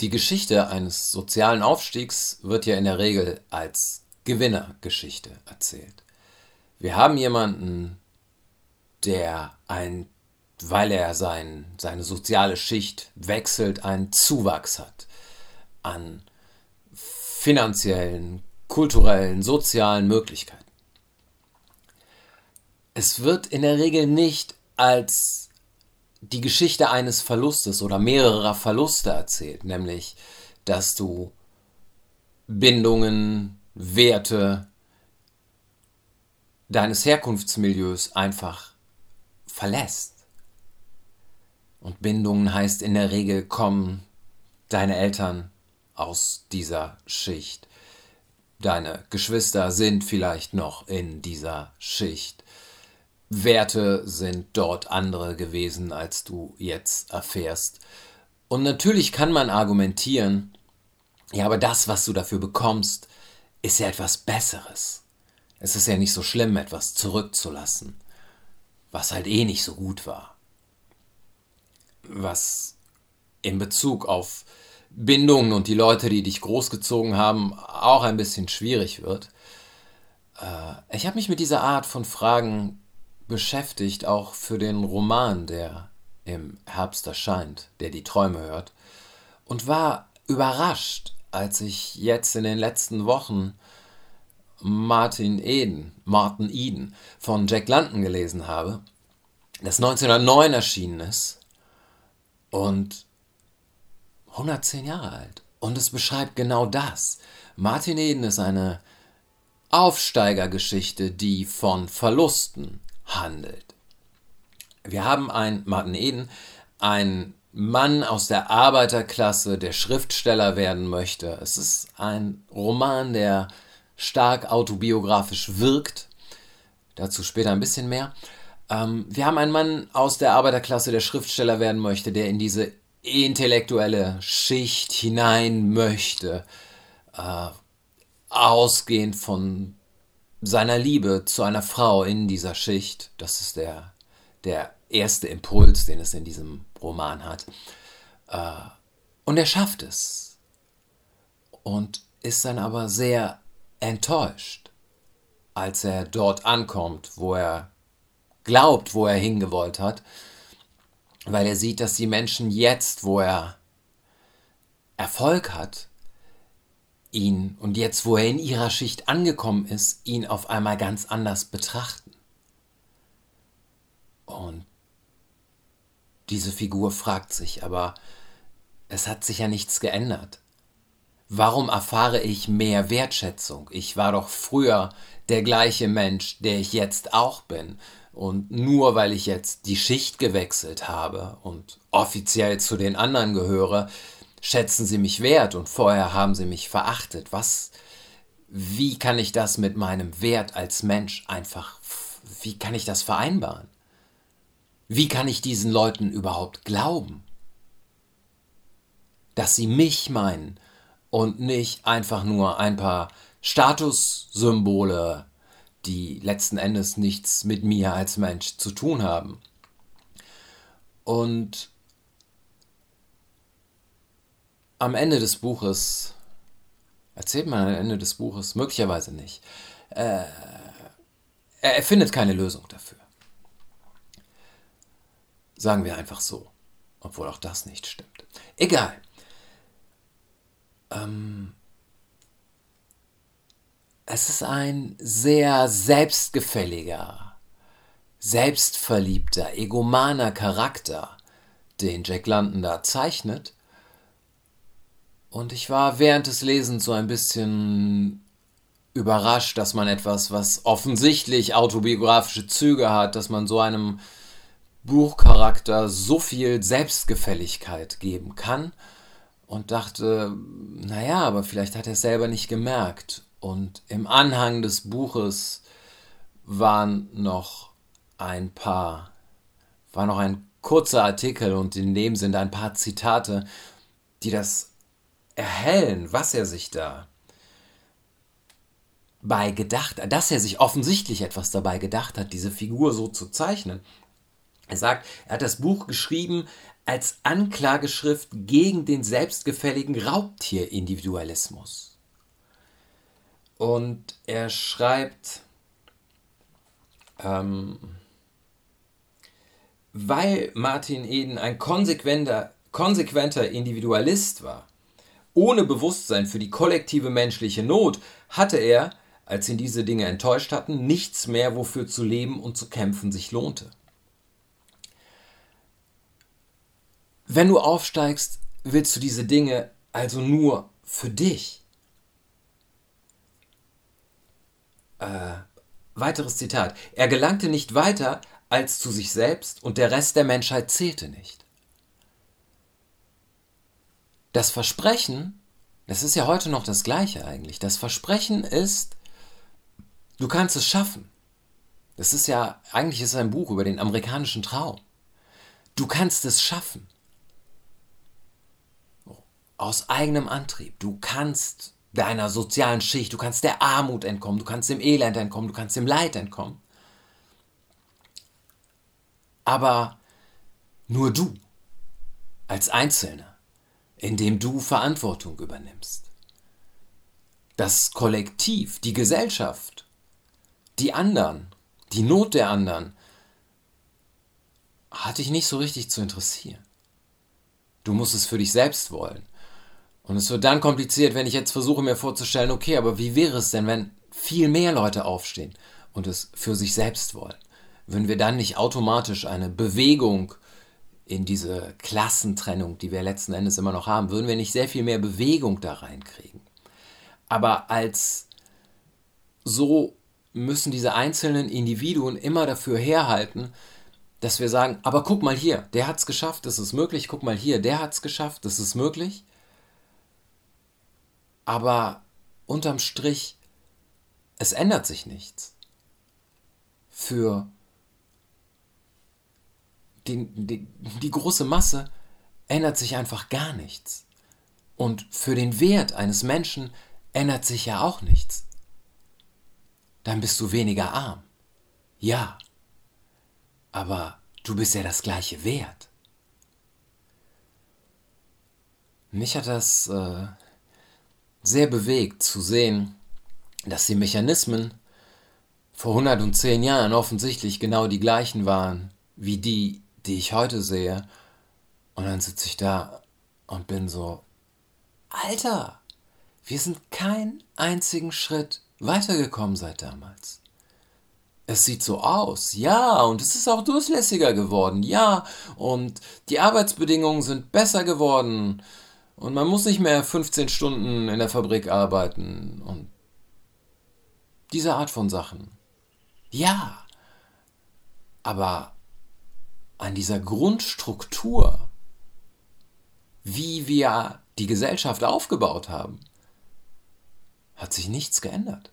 Die Geschichte eines sozialen Aufstiegs wird ja in der Regel als Gewinnergeschichte erzählt. Wir haben jemanden, der ein, weil er sein, seine soziale Schicht wechselt, einen Zuwachs hat an finanziellen, kulturellen, sozialen Möglichkeiten. Es wird in der Regel nicht als die Geschichte eines Verlustes oder mehrerer Verluste erzählt, nämlich dass du Bindungen, Werte deines Herkunftsmilieus einfach verlässt. Und Bindungen heißt in der Regel kommen deine Eltern aus dieser Schicht. Deine Geschwister sind vielleicht noch in dieser Schicht. Werte sind dort andere gewesen, als du jetzt erfährst. Und natürlich kann man argumentieren, ja, aber das, was du dafür bekommst, ist ja etwas Besseres. Es ist ja nicht so schlimm, etwas zurückzulassen, was halt eh nicht so gut war. Was in Bezug auf Bindungen und die Leute, die dich großgezogen haben, auch ein bisschen schwierig wird. Äh, ich habe mich mit dieser Art von Fragen beschäftigt, auch für den Roman, der im Herbst erscheint, der die Träume hört, und war überrascht, als ich jetzt in den letzten Wochen Martin Eden, Martin Eden von Jack London gelesen habe, das 1909 erschienen ist und 110 Jahre alt. Und es beschreibt genau das. Martin Eden ist eine Aufsteigergeschichte, die von Verlusten handelt. Wir haben einen Martin Eden, einen Mann aus der Arbeiterklasse, der Schriftsteller werden möchte. Es ist ein Roman, der stark autobiografisch wirkt. Dazu später ein bisschen mehr. Ähm, wir haben einen Mann aus der Arbeiterklasse, der Schriftsteller werden möchte, der in diese intellektuelle Schicht hinein möchte, äh, ausgehend von seiner Liebe zu einer Frau in dieser Schicht. Das ist der, der erste Impuls, den es in diesem Roman hat. Äh, und er schafft es. Und ist dann aber sehr enttäuscht, als er dort ankommt, wo er glaubt, wo er hingewollt hat, weil er sieht, dass die Menschen jetzt, wo er Erfolg hat, ihn und jetzt, wo er in ihrer Schicht angekommen ist, ihn auf einmal ganz anders betrachten. Und diese Figur fragt sich, aber es hat sich ja nichts geändert. Warum erfahre ich mehr Wertschätzung? Ich war doch früher der gleiche Mensch, der ich jetzt auch bin. Und nur weil ich jetzt die Schicht gewechselt habe und offiziell zu den anderen gehöre, schätzen sie mich wert und vorher haben sie mich verachtet. Was, wie kann ich das mit meinem Wert als Mensch einfach, wie kann ich das vereinbaren? Wie kann ich diesen Leuten überhaupt glauben? Dass sie mich meinen und nicht einfach nur ein paar Statussymbole, die letzten Endes nichts mit mir als Mensch zu tun haben. Und am Ende des Buches, erzählt man am Ende des Buches, möglicherweise nicht, äh, er findet keine Lösung dafür. Sagen wir einfach so, obwohl auch das nicht stimmt. Egal. Ähm, es ist ein sehr selbstgefälliger, selbstverliebter, egomaner Charakter, den Jack London da zeichnet und ich war während des Lesens so ein bisschen überrascht, dass man etwas, was offensichtlich autobiografische Züge hat, dass man so einem Buchcharakter so viel Selbstgefälligkeit geben kann und dachte, naja, aber vielleicht hat er es selber nicht gemerkt. Und im Anhang des Buches waren noch ein paar, war noch ein kurzer Artikel und in dem sind ein paar Zitate, die das erhellen, was er sich da bei gedacht hat, dass er sich offensichtlich etwas dabei gedacht hat, diese Figur so zu zeichnen. Er sagt, er hat das Buch geschrieben, als Anklageschrift gegen den selbstgefälligen Raubtierindividualismus. Und er schreibt, ähm, weil Martin Eden ein konsequenter, konsequenter Individualist war, ohne Bewusstsein für die kollektive menschliche Not, hatte er, als ihn diese Dinge enttäuscht hatten, nichts mehr, wofür zu leben und zu kämpfen sich lohnte. Wenn du aufsteigst, willst du diese Dinge also nur für dich. Äh, weiteres Zitat. Er gelangte nicht weiter als zu sich selbst und der Rest der Menschheit zählte nicht. Das Versprechen, das ist ja heute noch das gleiche eigentlich. Das Versprechen ist, du kannst es schaffen. Das ist ja, eigentlich ist es ein Buch über den amerikanischen Traum. Du kannst es schaffen aus eigenem Antrieb. Du kannst deiner sozialen Schicht, du kannst der Armut entkommen, du kannst dem Elend entkommen, du kannst dem Leid entkommen. Aber nur du als Einzelner, indem du Verantwortung übernimmst. Das Kollektiv, die Gesellschaft, die anderen, die Not der anderen, hat dich nicht so richtig zu interessieren. Du musst es für dich selbst wollen. Und es wird dann kompliziert, wenn ich jetzt versuche mir vorzustellen, okay, aber wie wäre es denn, wenn viel mehr Leute aufstehen und es für sich selbst wollen? Würden wir dann nicht automatisch eine Bewegung in diese Klassentrennung, die wir letzten Endes immer noch haben, würden wir nicht sehr viel mehr Bewegung da reinkriegen? Aber als so müssen diese einzelnen Individuen immer dafür herhalten, dass wir sagen, aber guck mal hier, der hat es geschafft, das ist möglich, guck mal hier, der hat es geschafft, das ist möglich. Aber unterm Strich, es ändert sich nichts. Für die, die, die große Masse ändert sich einfach gar nichts. Und für den Wert eines Menschen ändert sich ja auch nichts. Dann bist du weniger arm. Ja. Aber du bist ja das gleiche Wert. Mich hat das äh, sehr bewegt zu sehen, dass die Mechanismen vor 110 Jahren offensichtlich genau die gleichen waren wie die, die ich heute sehe. Und dann sitze ich da und bin so, Alter, wir sind keinen einzigen Schritt weitergekommen seit damals. Es sieht so aus, ja, und es ist auch durchlässiger geworden, ja, und die Arbeitsbedingungen sind besser geworden, und man muss nicht mehr 15 Stunden in der Fabrik arbeiten und diese Art von Sachen. Ja, aber an dieser Grundstruktur, wie wir die Gesellschaft aufgebaut haben, hat sich nichts geändert.